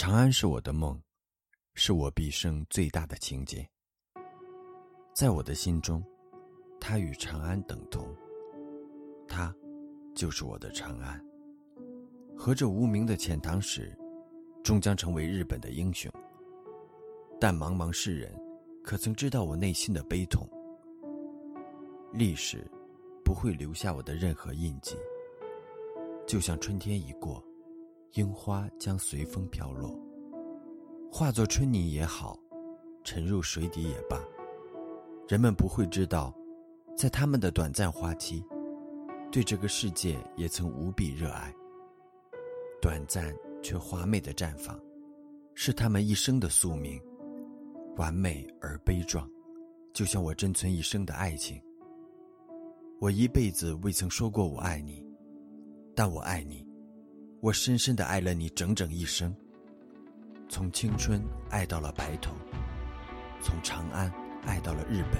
长安是我的梦，是我毕生最大的情结。在我的心中，它与长安等同。它，就是我的长安。和这无名的遣唐使，终将成为日本的英雄。但茫茫世人，可曾知道我内心的悲痛？历史，不会留下我的任何印记。就像春天一过。樱花将随风飘落，化作春泥也好，沉入水底也罢。人们不会知道，在他们的短暂花期，对这个世界也曾无比热爱。短暂却华美的绽放，是他们一生的宿命，完美而悲壮，就像我珍存一生的爱情。我一辈子未曾说过我爱你，但我爱你。我深深的爱了你整整一生，从青春爱到了白头，从长安爱到了日本。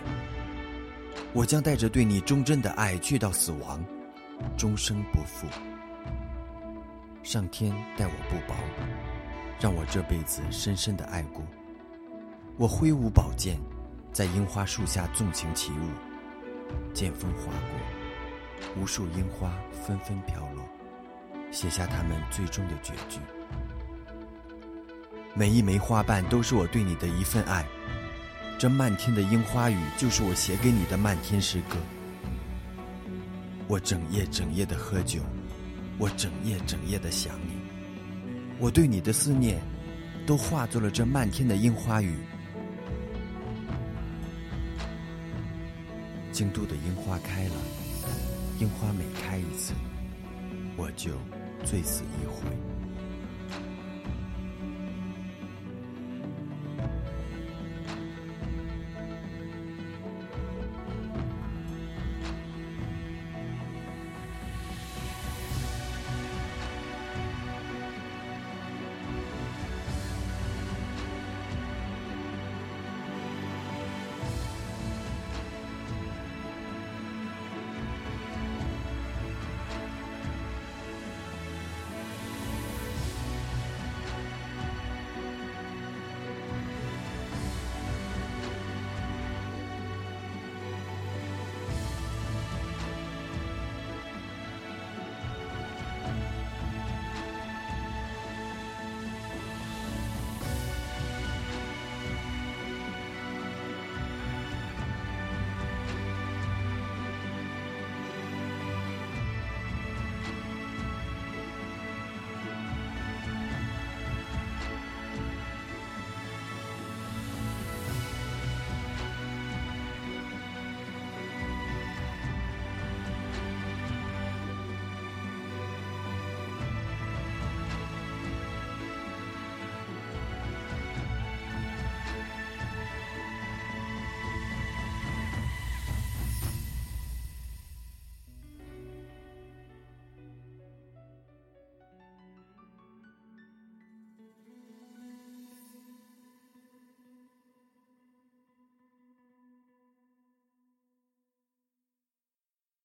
我将带着对你忠贞的爱去到死亡，终生不负。上天待我不薄，让我这辈子深深的爱过。我挥舞宝剑，在樱花树下纵情起舞，剑锋划过，无数樱花纷纷飘落。写下他们最终的绝句。每一枚花瓣都是我对你的一份爱，这漫天的樱花雨就是我写给你的漫天诗歌。我整夜整夜的喝酒，我整夜整夜的想你，我对你的思念，都化作了这漫天的樱花雨。京都的樱花开了，樱花每开一次，我就。醉死一回。